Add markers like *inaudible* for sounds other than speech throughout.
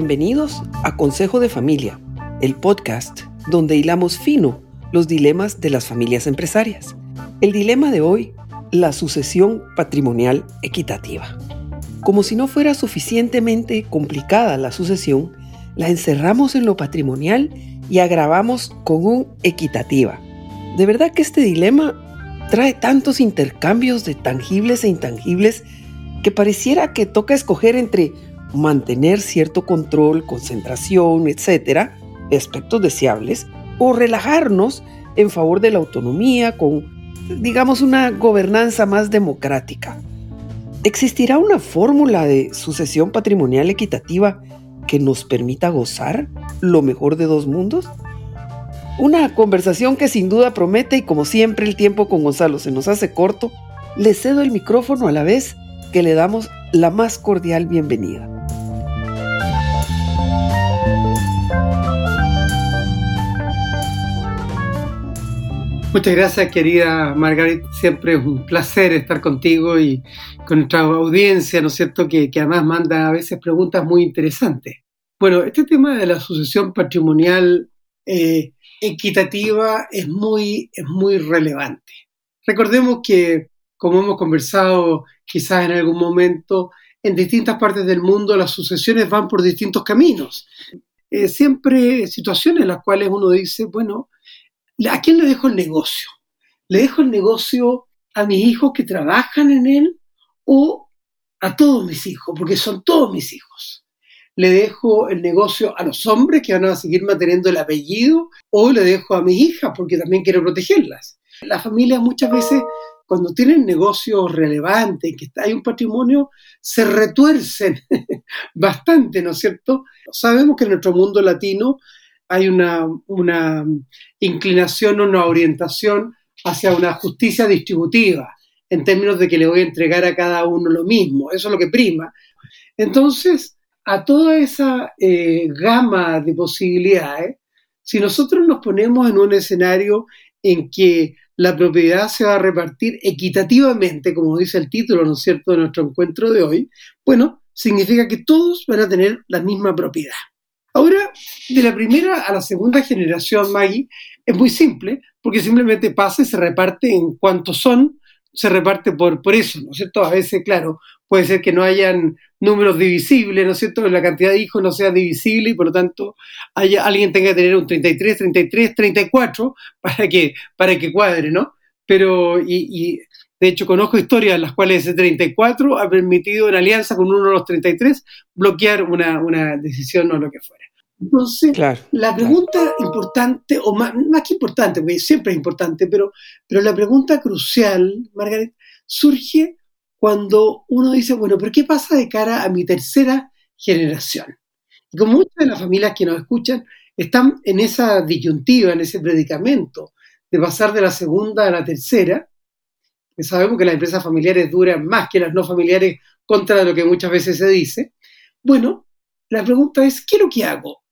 Bienvenidos a Consejo de Familia, el podcast donde hilamos fino los dilemas de las familias empresarias. El dilema de hoy, la sucesión patrimonial equitativa. Como si no fuera suficientemente complicada la sucesión, la encerramos en lo patrimonial y agravamos con un equitativa. De verdad que este dilema trae tantos intercambios de tangibles e intangibles que pareciera que toca escoger entre mantener cierto control, concentración, etcétera, aspectos deseables, o relajarnos en favor de la autonomía con, digamos, una gobernanza más democrática. ¿Existirá una fórmula de sucesión patrimonial equitativa que nos permita gozar lo mejor de dos mundos? Una conversación que sin duda promete y como siempre el tiempo con Gonzalo se nos hace corto, le cedo el micrófono a la vez que le damos la más cordial bienvenida. Muchas gracias, querida Margaret. Siempre es un placer estar contigo y con nuestra audiencia, ¿no es cierto?, que, además manda a veces preguntas muy interesantes. Bueno, este tema de la sucesión patrimonial eh, equitativa es muy, es muy relevante. Recordemos que, como hemos conversado quizás en algún momento, en distintas partes del mundo las sucesiones van por distintos caminos. Eh, siempre situaciones en las cuales uno dice, bueno, ¿A quién le dejo el negocio? ¿Le dejo el negocio a mis hijos que trabajan en él o a todos mis hijos? Porque son todos mis hijos. ¿Le dejo el negocio a los hombres que van a seguir manteniendo el apellido o le dejo a mis hijas porque también quiero protegerlas? Las familias muchas veces cuando tienen negocios relevantes, que hay un patrimonio, se retuercen *laughs* bastante, ¿no es cierto? Sabemos que en nuestro mundo latino hay una, una inclinación, una orientación hacia una justicia distributiva, en términos de que le voy a entregar a cada uno lo mismo, eso es lo que prima. Entonces, a toda esa eh, gama de posibilidades, si nosotros nos ponemos en un escenario en que la propiedad se va a repartir equitativamente, como dice el título, ¿no es cierto?, de nuestro encuentro de hoy, bueno, significa que todos van a tener la misma propiedad. Ahora, de la primera a la segunda generación, Maggie, es muy simple, porque simplemente pasa y se reparte en cuantos son, se reparte por, por eso, ¿no es cierto? A veces, claro, puede ser que no hayan números divisibles, ¿no es cierto? La cantidad de hijos no sea divisible y por lo tanto haya, alguien tenga que tener un 33, 33, 34 para que, para que cuadre, ¿no? Pero, y, de hecho conozco historias en las cuales ese 34 ha permitido en alianza con uno de los 33 bloquear una, una decisión o lo que fuera. Entonces, la pregunta importante, o más, que importante, porque siempre es importante, pero, pero la pregunta crucial, Margaret, surge cuando uno dice, bueno, pero ¿qué pasa de cara a mi tercera generación? Y como muchas de las familias que nos escuchan están en esa disyuntiva, en ese predicamento de pasar de la segunda a la tercera, sabemos que las empresas familiares duran más que las no familiares contra lo que muchas veces se dice, bueno, la pregunta es, ¿qué es lo que hago?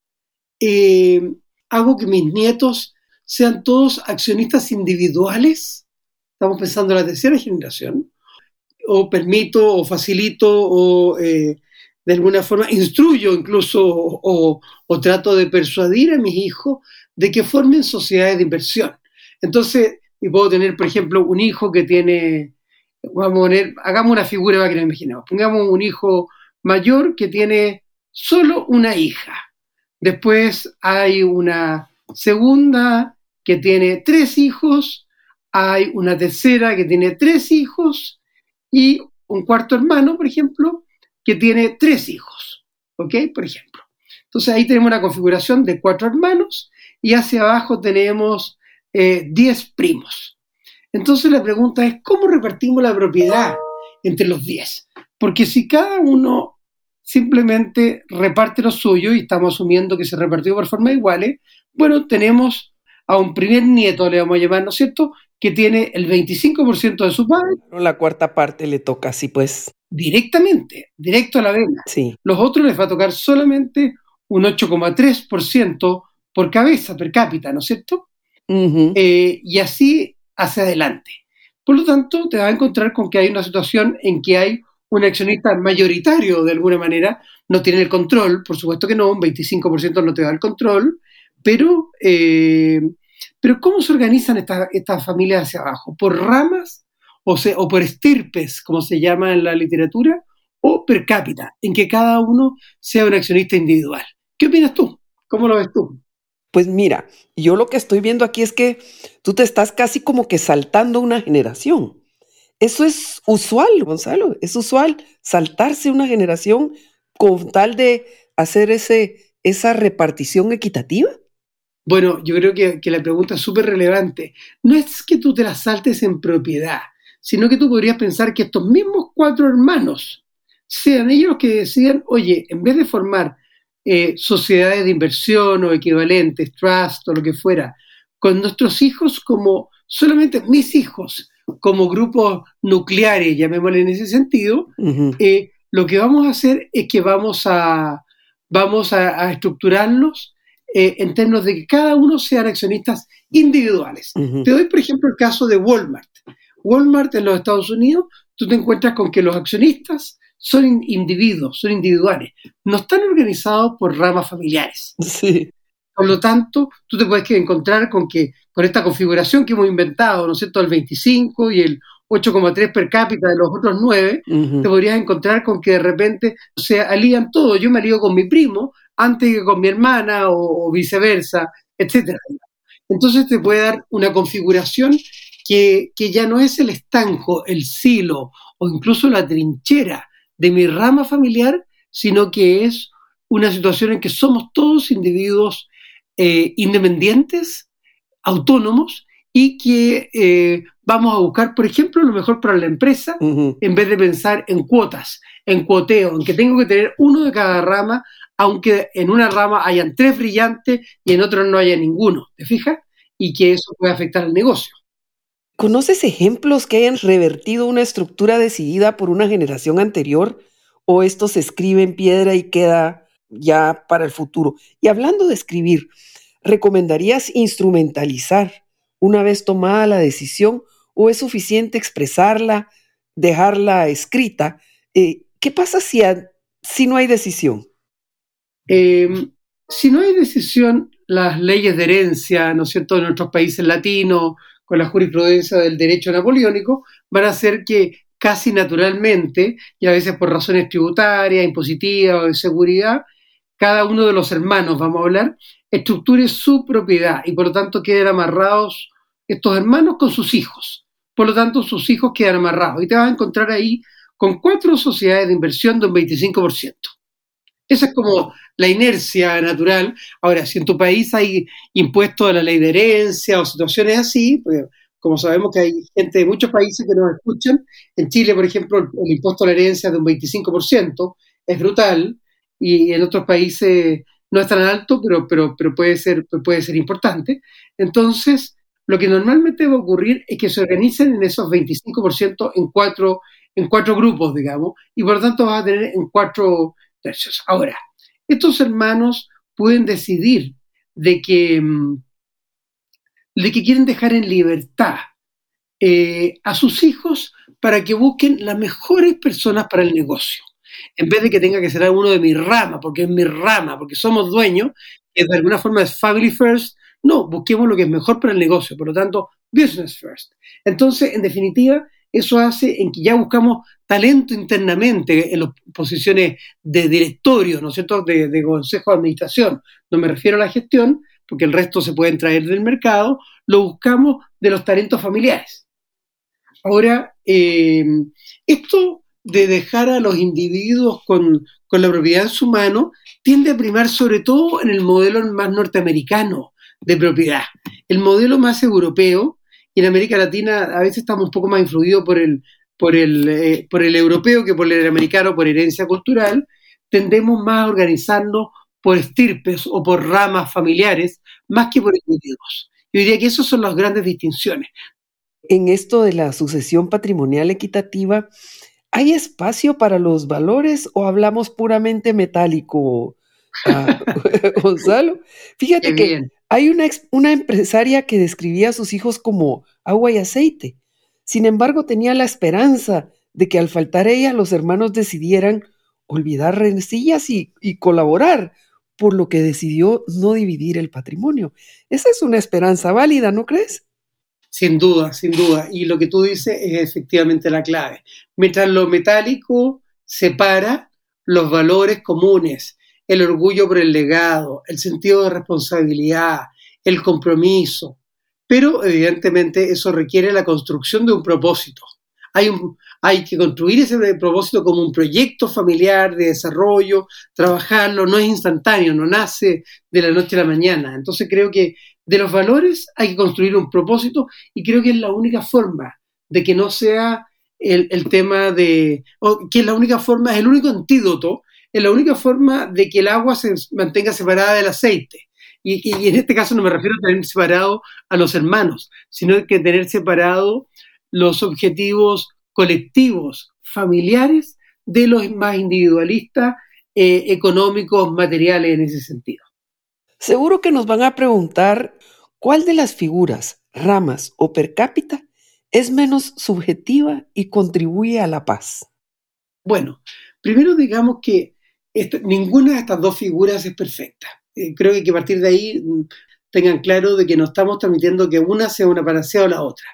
Eh, hago que mis nietos sean todos accionistas individuales, estamos pensando en la tercera generación, o permito o facilito o eh, de alguna forma instruyo incluso o, trato de persuadir a mis hijos de que formen sociedades de inversión. Entonces, y puedo tener, por ejemplo, un hijo que tiene, vamos a poner, hagamos una figura para que nos imaginemos, pongamos un hijo mayor que tiene solo una hija Después hay una segunda que tiene tres hijos, hay una tercera que tiene tres hijos y un cuarto hermano, por ejemplo, que tiene tres hijos. ¿Ok? Por ejemplo. Entonces ahí tenemos una configuración de cuatro hermanos y hacia abajo tenemos eh, diez primos. Entonces la pregunta es, ¿cómo repartimos la propiedad entre los diez? Porque si cada uno simplemente reparte lo suyo y estamos asumiendo que se repartió por forma iguales, bueno, tenemos a un primer nieto, le vamos a llamar, ¿no es cierto?, que tiene el 25% de su padre. La cuarta parte le toca así, pues. Directamente, directo a la vena. Sí. Los otros les va a tocar solamente un 8,3% por cabeza, per cápita, ¿no es cierto? Eh, y así hacia adelante. Por lo tanto, te vas a encontrar con que hay una situación en que hay un accionista mayoritario de alguna manera, no tiene el control, por supuesto que no, un 25% no te da el control, pero, eh, pero ¿cómo se organizan estas familias hacia abajo? ¿Por ramas o, o por estirpes, como se llama en la literatura? ¿O per cápita, en que cada uno sea un accionista individual? ¿Qué opinas tú? ¿Cómo lo ves tú? Pues mira, yo lo que estoy viendo aquí es que tú te estás casi como que saltando una generación. Eso es usual, Gonzalo, es usual saltarse una generación con tal de hacer ese, esa repartición equitativa. Bueno, yo creo que, que la pregunta es súper relevante. No es que tú te la saltes en propiedad, sino que tú podrías pensar que estos mismos cuatro hermanos sean ellos los que decidan, oye, en vez de formar eh, sociedades de inversión o equivalentes, trust o lo que fuera, con nuestros hijos como solamente mis hijos, como grupos nucleares, llamémosle en ese sentido, eh, lo que vamos a hacer es que vamos a, vamos a, estructurarlos eh, en términos de que cada uno sean accionistas individuales. Te doy, por ejemplo, el caso de Walmart. Walmart en los Estados Unidos, tú te encuentras con que los accionistas son individuos, son individuales, no están organizados por ramas familiares. Sí. Por lo tanto, tú te puedes encontrar con que con esta configuración que hemos inventado, ¿no es cierto?, el 25 y el 8,3 per cápita de los otros 9, te podrías encontrar con que de repente se alían todos. Yo me alío con mi primo antes que con mi hermana o, viceversa, etcétera. Entonces te puede dar una configuración que, que ya no es el estanco, el silo o incluso la trinchera de mi rama familiar, sino que es una situación en que somos todos individuos eh, independientes, autónomos, y que eh, vamos a buscar, por ejemplo, lo mejor para la empresa, en vez de pensar en cuotas, en cuoteo, en que tengo que tener uno de cada rama, aunque en una rama hayan tres brillantes y en otra no haya ninguno, ¿te fijas? Y que eso puede afectar al negocio. ¿Conoces ejemplos que hayan revertido una estructura decidida por una generación anterior? ¿O esto se escribe en piedra y queda ya para el futuro? Y hablando de escribir, ¿recomendarías instrumentalizar una vez tomada la decisión o es suficiente expresarla, dejarla escrita? Eh, ¿Qué pasa si, si no hay decisión? Em, si no hay decisión, las leyes de herencia, ¿no es cierto?, en nuestros países latinos, con la jurisprudencia del derecho napoleónico, van a hacer que casi naturalmente, y a veces por razones tributarias, impositivas o de seguridad, cada uno de los hermanos, vamos a hablar, estructure su propiedad y por lo tanto queden amarrados estos hermanos con sus hijos. Por lo tanto, sus hijos quedan amarrados y te vas a encontrar ahí con cuatro sociedades de inversión de un 25%. Esa es como la inercia natural. Ahora, si en tu país hay impuestos a la ley de herencia o situaciones así, como sabemos que hay gente de muchos países que nos escuchan, en Chile, por ejemplo, el, impuesto a la herencia es de un 25%, es brutal, y en otros países no es tan alto, pero, pero, pero puede, ser, puede ser importante. Entonces, lo que normalmente va a ocurrir es que se organicen en esos 25% en cuatro, en cuatro grupos, digamos, y por lo tanto vas a tener en cuatro Ahora, estos hermanos pueden decidir de que, mm, de que quieren dejar en libertad eh, a sus hijos para que busquen las mejores personas para el negocio. En vez de que tenga que ser uno de mi rama, porque es mi rama, porque somos dueños, que de alguna forma es family first, no, busquemos lo que es mejor para el negocio, por lo tanto, business first. Entonces, en definitiva, eso hace en que ya buscamos talento internamente en las posiciones de directorio, ¿no es cierto?, de, consejo de administración. No me refiero a la gestión, porque el resto se pueden traer del mercado, lo buscamos de los talentos familiares. Ahora, eh, esto de dejar a los individuos con, con, la propiedad en su mano tiende a primar sobre todo en el modelo más norteamericano de propiedad. El modelo más europeo y en América Latina a veces estamos un poco más influidos por el, por el, eh, por el europeo que por el americano, por herencia cultural, tendemos más a organizarnos por estirpes o por ramas familiares, más que por individuos. Yo diría que esas son las grandes distinciones. En esto de la sucesión patrimonial equitativa, ¿hay espacio para los valores o hablamos puramente metálico, ah, *laughs* Gonzalo? Fíjate que hay una, una empresaria que describía a sus hijos como agua y aceite. Sin embargo, tenía la esperanza de que al faltar ella los hermanos decidieran olvidar rencillas y, y colaborar, por lo que decidió no dividir el patrimonio. Esa es una esperanza válida, ¿no crees? Sin duda, sin duda. Y lo que tú dices es efectivamente la clave. Mientras lo metálico separa los valores comunes, el orgullo por el legado, el sentido de responsabilidad, el compromiso. Pero evidentemente eso requiere la construcción de un propósito. Hay, un, hay que construir ese propósito como un proyecto familiar de desarrollo, trabajarlo, no es instantáneo, no nace de la noche a la mañana. Entonces creo que de los valores hay que construir un propósito y creo que es la única forma de que no sea el, el tema de, o que es la única forma, es el único antídoto, es la única forma de que el agua se mantenga separada del aceite. Y, y, en este caso no me refiero a tener separado a los hermanos, sino que tener separado los objetivos colectivos, familiares, de los más individualistas, eh, económicos, materiales en ese sentido. Seguro que nos van a preguntar cuál de las figuras, ramas o per cápita es menos subjetiva y contribuye a la paz. Bueno, primero digamos que ninguna de estas dos figuras es perfecta. Eh, creo que, que a partir de ahí mm, tengan claro de que no estamos transmitiendo que una sea una panacea o la otra.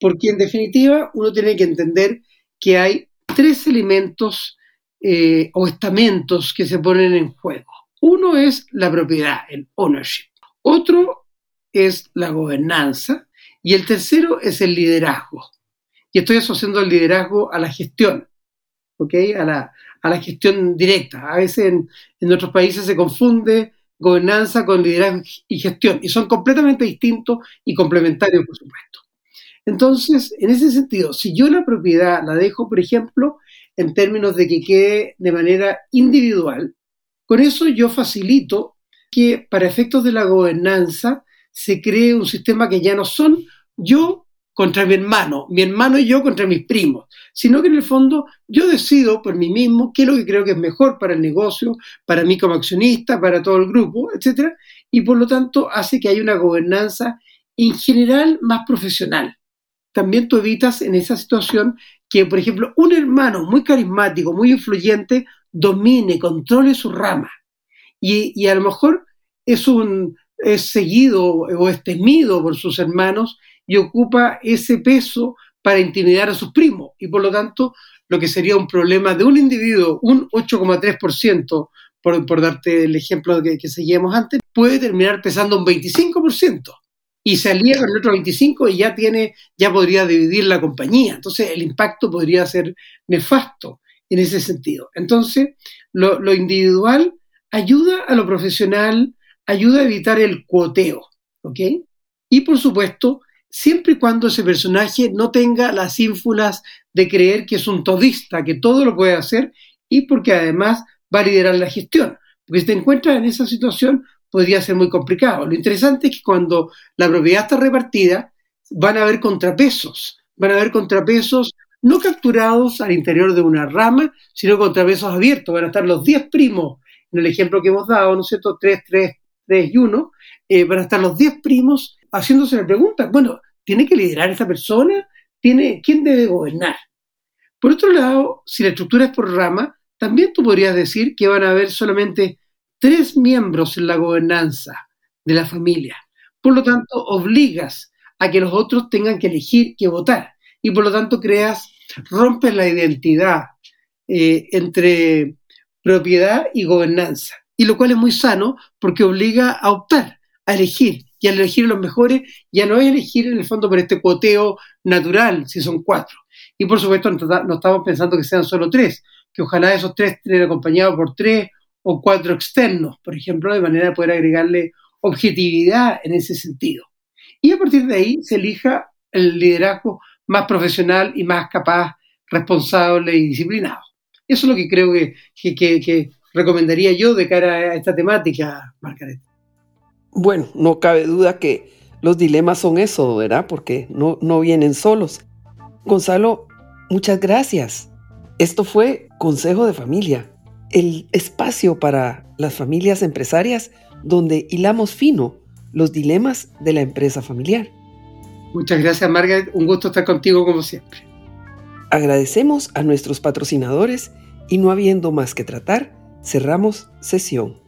Porque en definitiva uno tiene que entender que hay tres elementos eh, o estamentos que se ponen en juego. Uno es la propiedad, el ownership. Otro es la gobernanza. Y el tercero es el liderazgo. Y estoy asociando el liderazgo a la gestión, ¿ok? A la, a la gestión directa. A veces en, en otros países se confunde gobernanza con liderazgo y gestión. Y son completamente distintos y complementarios, por supuesto. Entonces, en ese sentido, si yo la propiedad la dejo, por ejemplo, en términos de que quede de manera individual, con eso yo facilito que para efectos de la gobernanza se cree un sistema que ya no son yo contra mi hermano, mi hermano y yo contra mis primos, sino que en el fondo yo decido por mí mismo qué es lo que creo que es mejor para el negocio, para mí como accionista, para todo el grupo, etc. Y por lo tanto hace que haya una gobernanza en general más profesional. También tú evitas en esa situación que, por ejemplo, un hermano muy carismático, muy influyente, domine, controle su rama. Y, y a lo mejor es, un, es seguido o es temido por sus hermanos y ocupa ese peso para intimidar a sus primos. Y por lo tanto, lo que sería un problema de un individuo, un 8,3%, por, por darte el ejemplo que, que seguíamos antes, puede terminar pesando un 25% y se con el otro 25 y ya tiene, ya podría dividir la compañía. Entonces el impacto podría ser nefasto en ese sentido. Entonces, lo, individual ayuda a lo profesional, ayuda a evitar el cuoteo. Y por supuesto, siempre y cuando ese personaje no tenga las ínfulas de creer que es un todista, que todo lo puede hacer y porque además va a liderar la gestión. Porque si te encuentras en esa situación, podría ser muy complicado. Lo interesante es que cuando la propiedad está repartida, van a haber contrapesos, van a haber contrapesos no capturados al interior de una rama, sino contrapesos abiertos. Van a estar los 10 primos, en el ejemplo que hemos dado, ¿no es cierto? 3, 3, 3 y 1. Eh, van a estar los 10 primos haciéndose la pregunta, bueno, ¿tiene que liderar esta persona? ¿Tiene, ¿Quién debe gobernar? Por otro lado, si la estructura es por rama, también tú podrías decir que van a haber solamente tres miembros en la gobernanza de la familia. Por lo tanto, obligas a que los otros tengan que elegir que votar. Y por lo tanto, creas, rompes la identidad eh, entre propiedad y gobernanza. Y lo cual es muy sano porque obliga a optar, a elegir. Y al elegir los mejores, ya no es elegir en el fondo por este cuoteo natural, si son cuatro. Y por supuesto, no estamos pensando que sean solo tres, que ojalá esos tres estén acompañados por tres o cuatro externos, por ejemplo, de manera de poder agregarle objetividad en ese sentido. Y a partir de ahí se elija el liderazgo más profesional y más capaz, responsable y disciplinado. Eso es lo que creo que, que, que recomendaría yo de cara a esta temática, Margaret. Bueno, no cabe duda que los dilemas son eso, ¿verdad? Porque no, no vienen solos. Gonzalo, muchas gracias. Esto fue Consejo de Familia el espacio para las familias empresarias donde hilamos fino los dilemas de la empresa familiar. Muchas gracias, Margaret. Un gusto estar contigo como siempre. Agradecemos a nuestros patrocinadores y no habiendo más que tratar, cerramos sesión.